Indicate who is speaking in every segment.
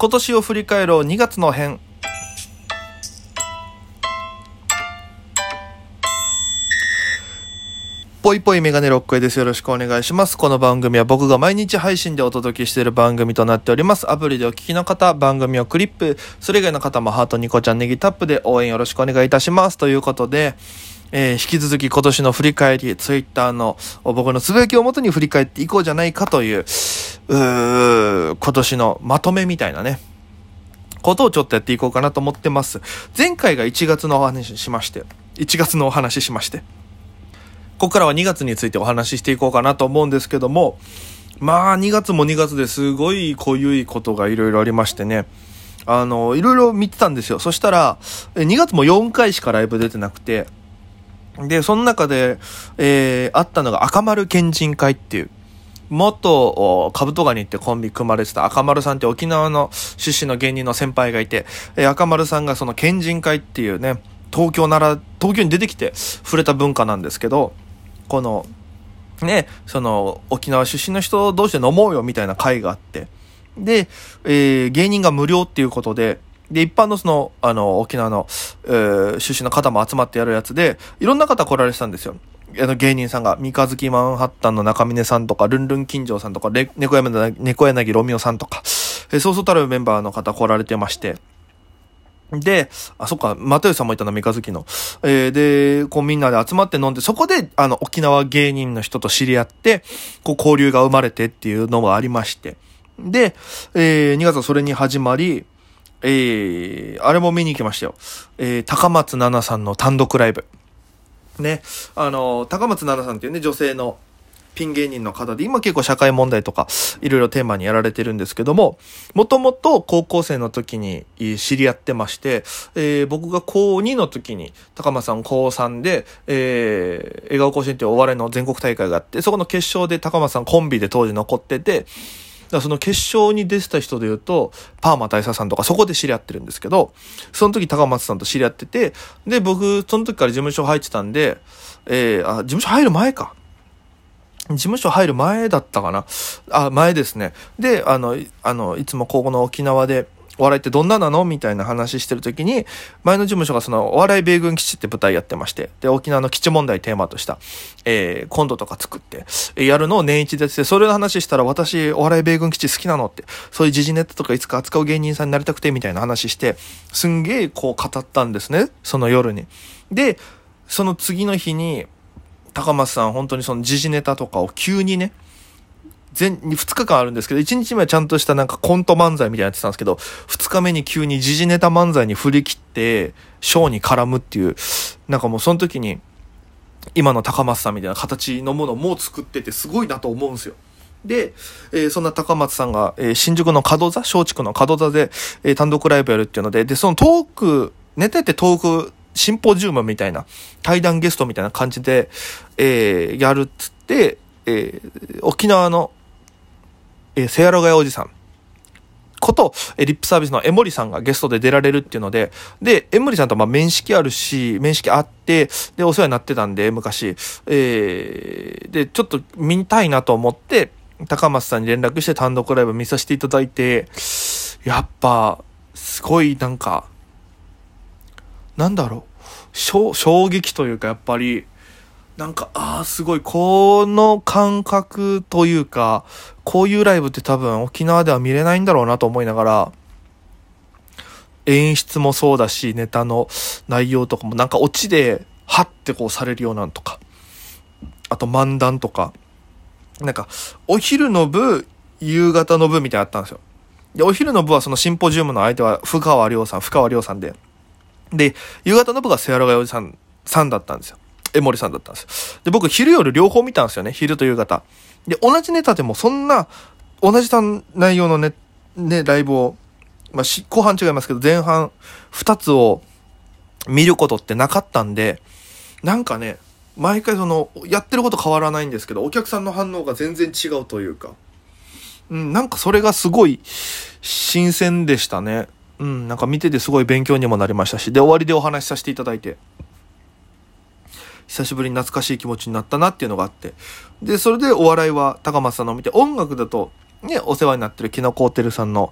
Speaker 1: 今年を振り返ろう2月の編。ぽいぽいメガネロックへです。よろしくお願いします。この番組は僕が毎日配信でお届けしている番組となっております。アプリでお聞きの方、番組をクリップ、それ以外の方もハートニコちゃんネギタップで応援よろしくお願いいたします。ということで、えー引き続き今年の振り返り、ツイッターの僕のつぶやきをもとに振り返っていこうじゃないかという、う今年のまとめみたいなね、ことをちょっとやっていこうかなと思ってます。前回が1月のお話しまして、1月のお話しまして、ここからは2月についてお話ししていこうかなと思うんですけども、まあ2月も2月ですごい濃ゆいことがいろいろありましてね、あの、いろいろ見てたんですよ。そしたら、2月も4回しかライブ出てなくて、で、その中で、えー、あったのが赤丸県人会っていう、元、カブトガニってコンビ組まれてた赤丸さんって沖縄の出身の芸人の先輩がいて、えー赤丸さんがその県人会っていうね、東京なら、東京に出てきて触れた文化なんですけど、この、ね、その、沖縄出身の人同士で飲もうよみたいな会があって、で、えー芸人が無料っていうことで、で、一般のその、あの、沖縄の、えー出身の方も集まってやるやつで、いろんな方来られてたんですよ。あの、芸人さんが、三日月マンハッタンの中峰さんとか、ルンルン金城さんとか、猫柳、猫柳ロミオさんとか、えーそうそうたるメンバーの方来られてまして、で、あ、そっか、又吉さんもいたな、三日月の。えーで、こうみんなで集まって飲んで、そこで、あの、沖縄芸人の人と知り合って、こう交流が生まれてっていうのがありまして。で、えー2月はそれに始まり、えーあれも見に行きましたよ。えー高松菜奈さんの単独ライブ。ね、あの、高松菜奈さんっていうね、女性のピン芸人の方で、今結構社会問題とか、いろいろテーマにやられてるんですけども、もともと高校生の時に知り合ってまして、えー僕が高2の時に、高松さん高3で、えー、笑顔甲子園っていうお笑いの全国大会があって、そこの決勝で高松さんコンビで当時残ってて、らその決勝に出てた人で言うと、パーマ大佐さんとかそこで知り合ってるんですけど、その時高松さんと知り合ってて、で、僕、その時から事務所入ってたんで、えー、あ、事務所入る前か。事務所入る前だったかな。あ、前ですね。で、あの、あの、いつもここの沖縄で、お笑いってどんななの？みたいな話してる時に、前の事務所がその、お笑い米軍基地って舞台やってまして、で、沖縄の基地問題テーマとした、えー、コントとか作って、やるのを年一でやってて、それの話したら、私、お笑い米軍基地好きなのって、そういう時事ネタとかいつか扱う芸人さんになりたくて、みたいな話して、すんげえこう語ったんですね、その夜に。で、その次の日に、高松さん本当にその時事ネタとかを急にね、全、2日間あるんですけど、1日目はちゃんとしたなんかコント漫才みたいなやってたんですけど、2日目に急に時事ネタ漫才に振り切って、ショーに絡むっていう、なんかもうその時に、今の高松さんみたいな形のものも作っててすごいなと思うんですよ。で、えーそんな高松さんが、えー新宿の門座、松竹の門座で、えー単独ライブやるっていうので、で、そのトーク、ネタってトーク、シンポジウムみたいな、対談ゲストみたいな感じで、えーやるっつって、え沖縄の、えー、セアロガヤおじさん。こと、えリップサービスの江森さんがゲストで出られるっていうので、で、江森さんとまあ面識あるし、面識あって、で、お世話になってたんで、昔、えーで、ちょっと見たいなと思って、高松さんに連絡して単独ライブ見させていただいて、やっぱ、すごいなんか、なんだろう、衝撃というか、やっぱり、なんか、ああ、すごい、この感覚というか、こういうライブって多分沖縄では見れないんだろうなと思いながら、演出もそうだし、ネタの内容とかもなんかオチで、はってこうされるようなんとか、あと漫談とか、なんか、お昼の部、夕方の部みたいなのあったんですよ。で、お昼の部はそのシンポジウムの相手は、深川亮さん、深川亮さんで。で、夕方の部がセアロガおじさん、さんだったんですよ。江森さんだったんです。で、僕、昼夜両方見たんですよね。昼と夕方。で、同じネタでもそんな、同じ内容のね、ね、ライブを、まあ、し、後半違いますけど、前半二つを見ることってなかったんで、なんかね、毎回その、やってること変わらないんですけど、お客さんの反応が全然違うというか、うん、なんかそれがすごい新鮮でしたね。うん、なんか見ててすごい勉強にもなりましたし、で、終わりでお話しさせていただいて、久しぶりに懐かしい気持ちになったなっていうのがあって。で、それでお笑いは高松さんのを見て、音楽だと、ね、お世話になってるキノコホテルさんの、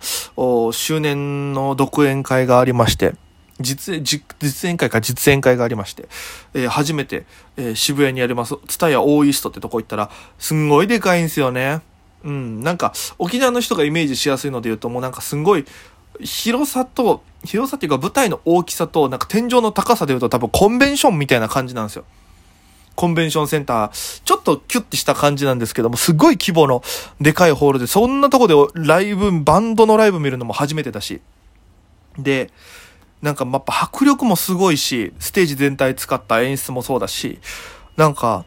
Speaker 1: 周年の独演会がありまして、実演、実演会か実演会がありまして、えー、初めて、えー、渋谷にあります、ツタヤオーイーストってとこ行ったら、すんごいでかいんですよね。うん、なんか、沖縄の人がイメージしやすいので言うと、もうなんかすんごい、広さと、広さっていうか舞台の大きさと、なんか天井の高さで言うと多分コンベンションみたいな感じなんですよ。コンベンションセンター、ちょっとキュッてした感じなんですけども、すごい規模のでかいホールで、そんなとこでライブ、バンドのライブ見るのも初めてだし。で、なんかやっぱ迫力もすごいし、ステージ全体使った演出もそうだし、なんか、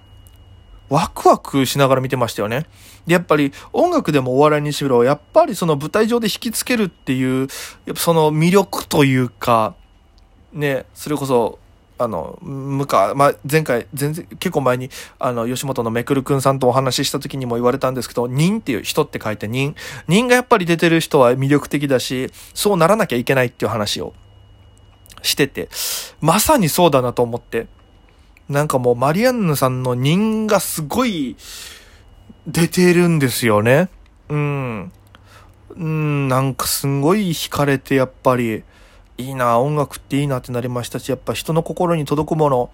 Speaker 1: ワクワクしながら見てましたよね。で、やっぱり音楽でもお笑いにしろ、やっぱりその舞台上で引きつけるっていう、やっぱその魅力というか、ね、それこそあの、むか、まあ、前回、全然、結構前に、あの、吉本のめくるくんさんとお話しした時にも言われたんですけど、人っていう人って書いて人。人がやっぱり出てる人は魅力的だし、そうならなきゃいけないっていう話をしてて、まさにそうだなと思って。なんかもう、マリアンヌさんの人がすごい、出てるんですよね。うん。うん、なんかすごい惹かれて、やっぱり、いいな、音楽っていいなってなりましたし、やっぱ人の心に届くもの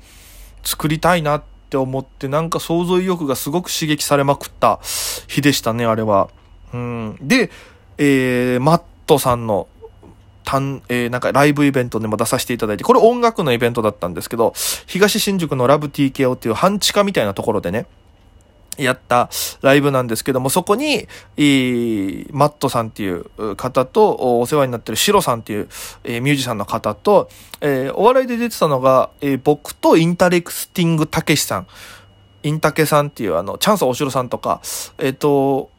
Speaker 1: 作りたいなって思って、なんか想像意欲がすごく刺激されまくった日でしたね、あれは。うん。で、えー、マットさんの、たん、えー、なんかライブイベントでも出させていただいて、これ音楽のイベントだったんですけど、東新宿のラブ TKO っていう半地下みたいなところでね、やったライブなんですけども、そこに、マットさんっていう方と、お世話になってるシロさんっていう、えー、ミュージシャンの方と、えー、お笑いで出てたのが、えー、僕とインタレスティングたけしさん、インタケさんっていうあの、チャンス大城さんとか、えっ、と、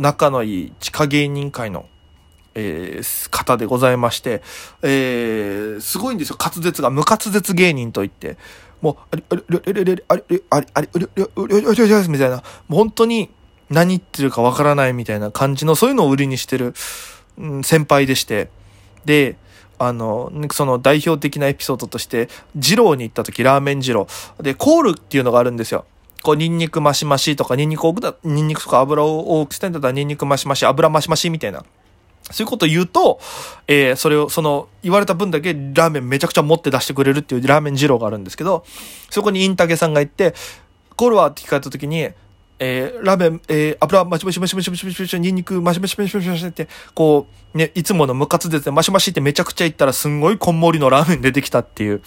Speaker 1: 仲のいい地下芸人界の、えー、方でございまして、えー、すごいんですよ。滑舌が、無滑舌芸人といって、もう、あれ、あれ、あれ、あれ、あれ、あれ、あれ、あれ、あれ、あれ、みたいな、もう本当に何言ってるかわからないみたいな感じの、そういうのを売りにしてる、うん、先輩でして、で、あの、その代表的なエピソードとして、二郎に行った時、ラーメン二郎。で、コールっていうのがあるんですよ。こう、ニンニクマシマシとか、ニンニク多くだ、ニンニクとか油を多くしてんだったら、ニンニクマシマシ、油マシマシみたいな。そういうこと言うと、えー、それを、その、言われた分だけラーメンめちゃくちゃ持って出してくれるっていうラーメン二郎があるんですけど、そこにインタゲさんが行って、コールは？って聞かれた時に、えー、ラーメン、えー、油、マシマシマシマシマシマシマシ、ニンニク、マシマシマシマシマシって、こう、ね、いつものムカつでて、マシマシってめちゃくちゃ言ったらすんごいこんもりのラーメン出てきたっていう、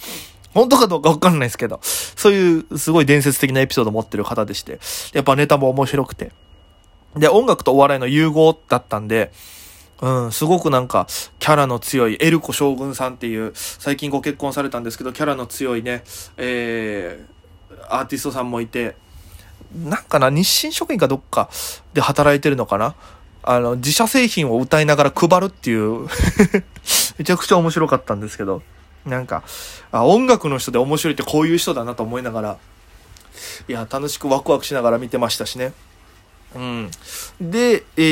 Speaker 1: 本当かどうかわかんないですけど、そういうすごい伝説的なエピソード持ってる方でして、やっぱネタも面白くて。で、音楽とお笑いの融合だったんで、うん、すごくなんか、キャラの強い、エルコ将軍さんっていう、最近ご結婚されたんですけど、キャラの強いね、えー、アーティストさんもいて、なんかな、日清食品かどっかで働いてるのかな？あの、自社製品を歌いながら配るっていう めちゃくちゃ面白かったんですけど、なんか、あ、音楽の人で面白いってこういう人だなと思いながら、いや、楽しくワクワクしながら見てましたしね。うん。で、え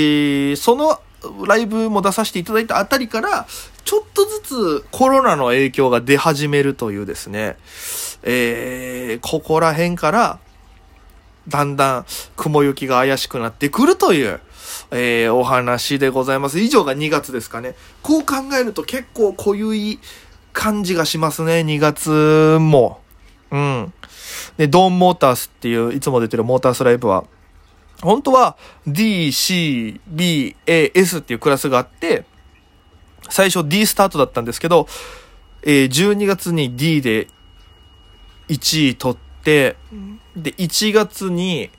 Speaker 1: ー、そのライブも出させていただいたあたりから、ちょっとずつコロナの影響が出始めるというですね、えー、ここら辺から、だんだん雲行きが怪しくなってくるという、えー、お話でございます。以上が2月ですかね。こう考えると結構濃ゆい感じがしますね、2月も。うん。で、ドーンモータースっていう、いつも出てるモータースライブは、本当は D, C, B, A, S っていうクラスがあって、最初 D スタートだったんですけど、えー、12月に D で1位取って、で、1月に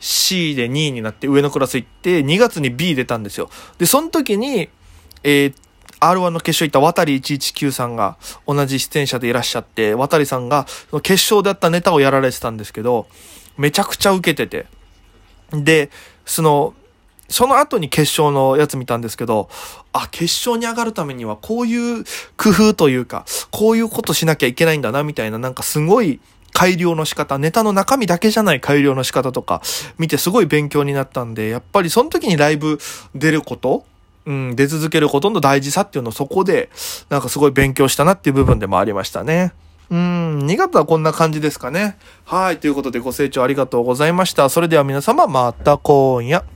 Speaker 1: C で2位になって上のクラス行って、2月に B 出たんですよ。で、その時に、えー、R1 の決勝行った渡り119さんが同じ出演者でいらっしゃって、渡りさんが決勝であったネタをやられてたんですけど、めちゃくちゃ受けてて。で、その、その後に決勝のやつ見たんですけど、あ、決勝に上がるためにはこういう工夫というか、こういうことしなきゃいけないんだな、みたいな、なんかすごい改良の仕方、ネタの中身だけじゃない改良の仕方とか、見てすごい勉強になったんで、やっぱりその時にライブ出ること、うん、出続けることの大事さっていうのをそこで、なんかすごい勉強したなっていう部分でもありましたね。うん、2月はこんな感じですかね。はい。ということでご清聴ありがとうございました。それでは皆様、また今夜。